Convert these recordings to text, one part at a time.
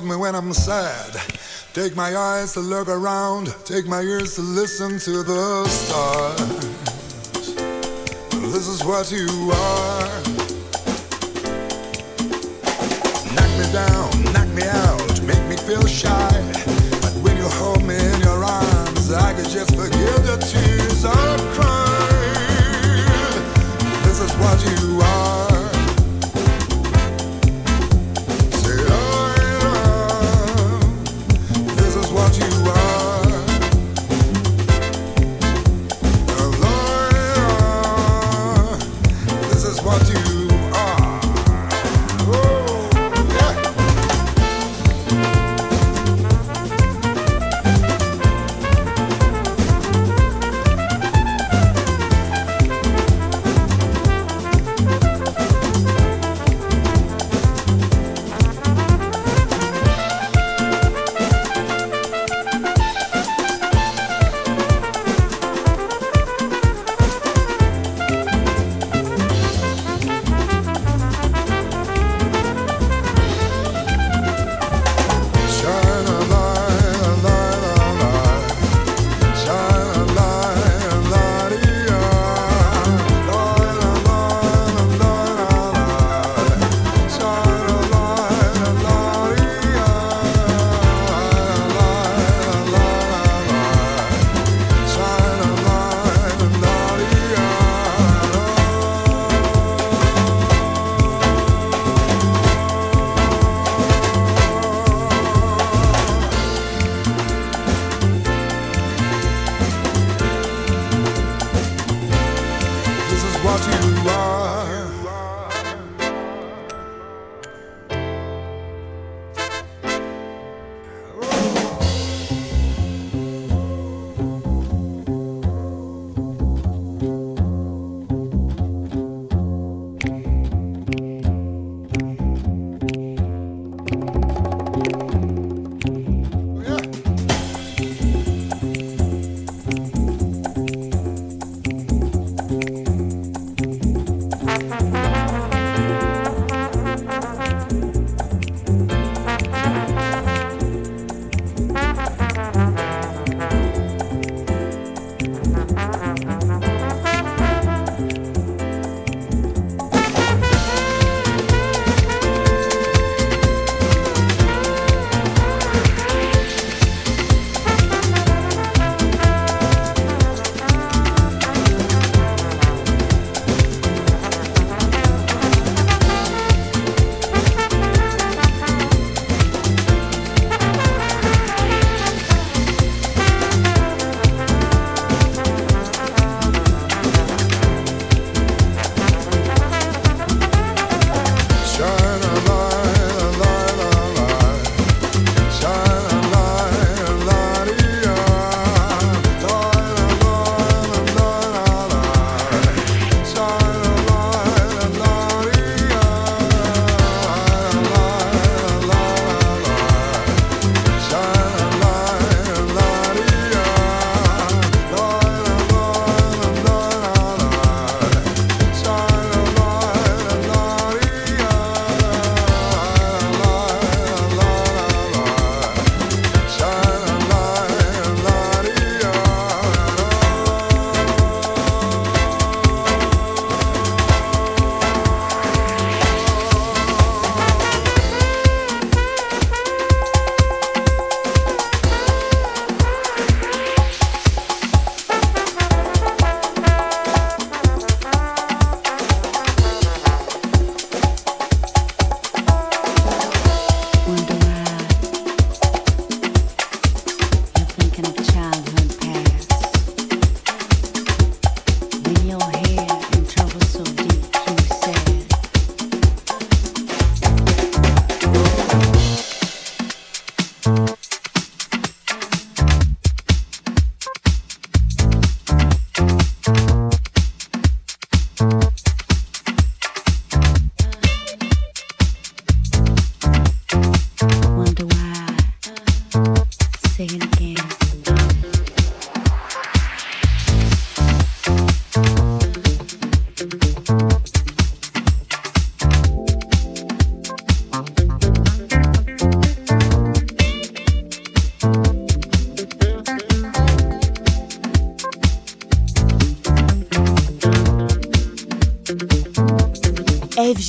hold me when I'm sad. Take my eyes to look around, take my ears to listen to the stars. This is what you are. Knock me down, knock me out, make me feel shy.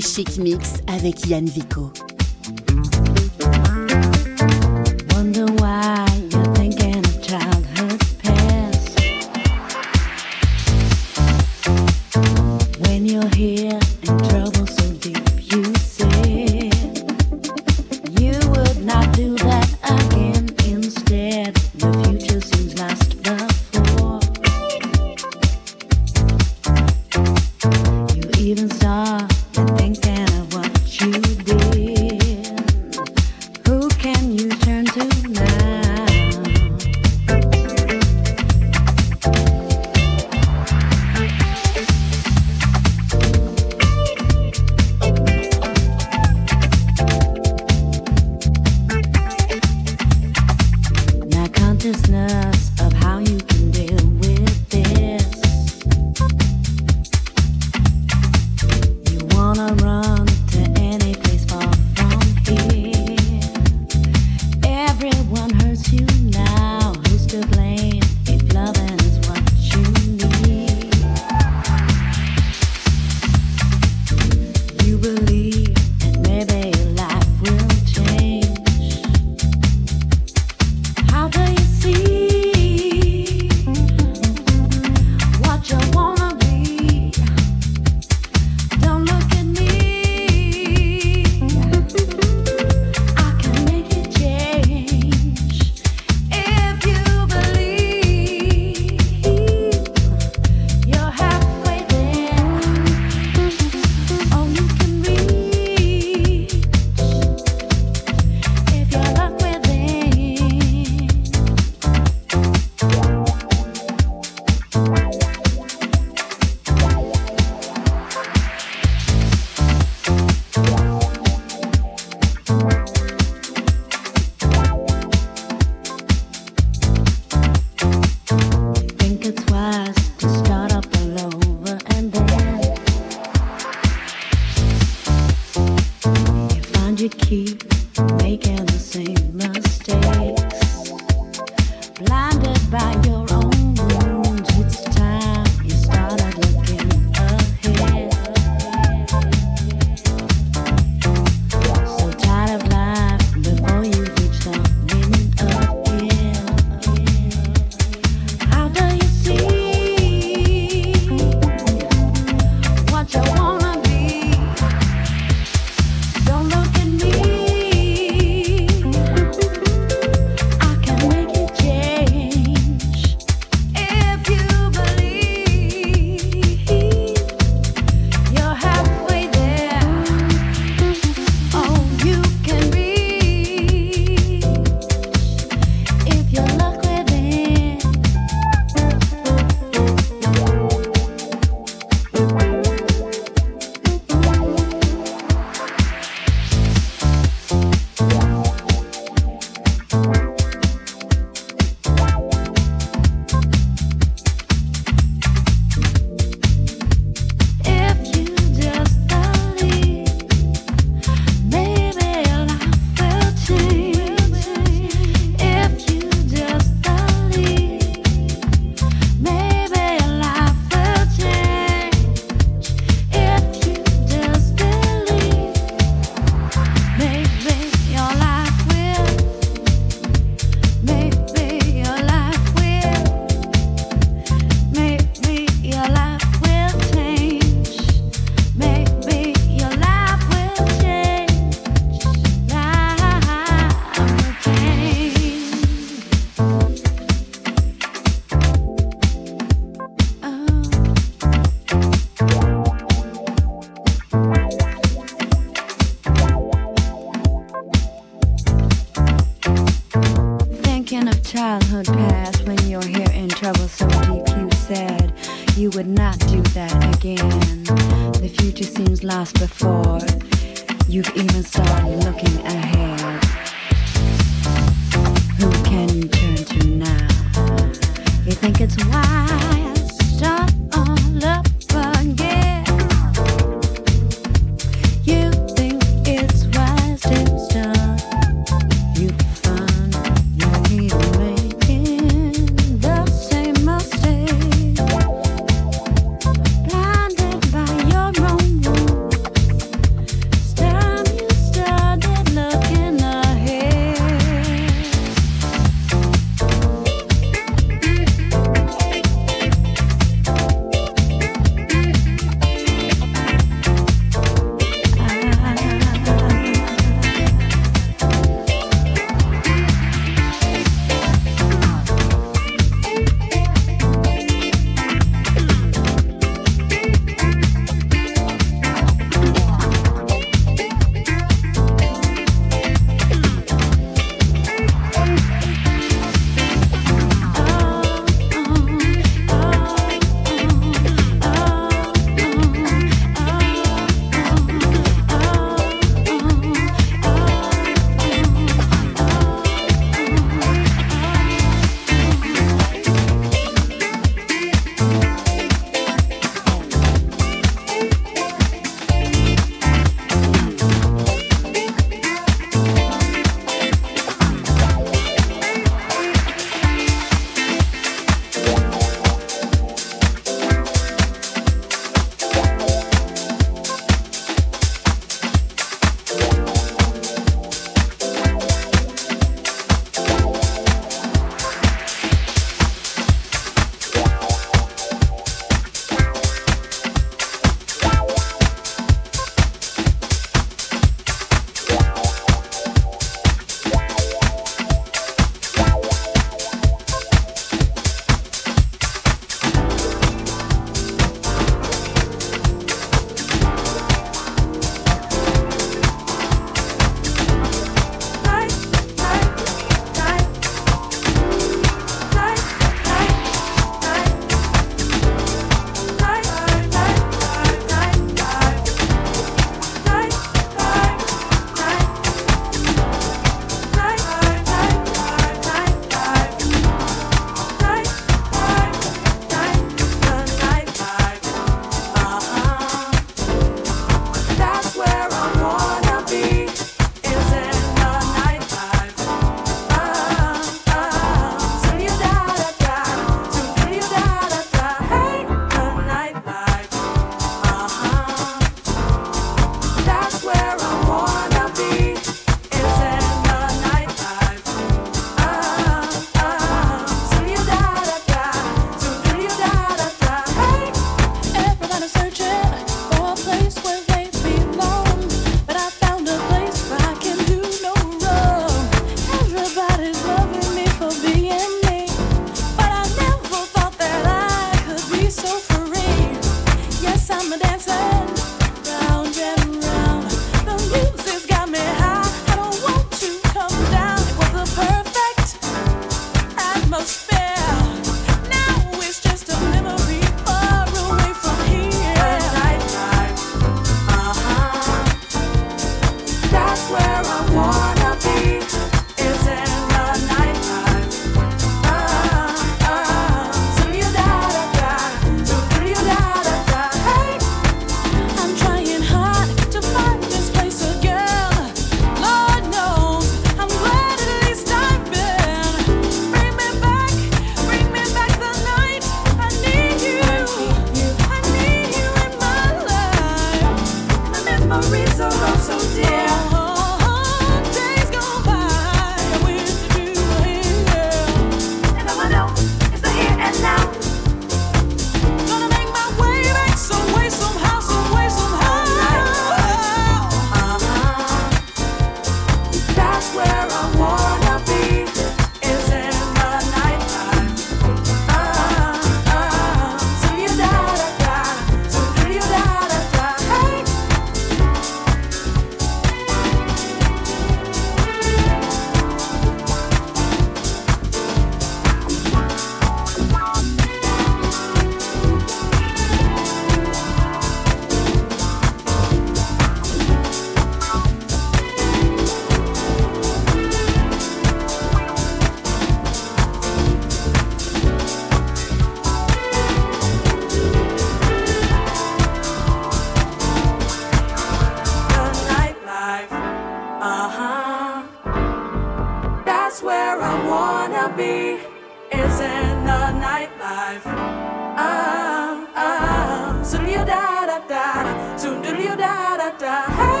Chic Mix avec Yann Vico.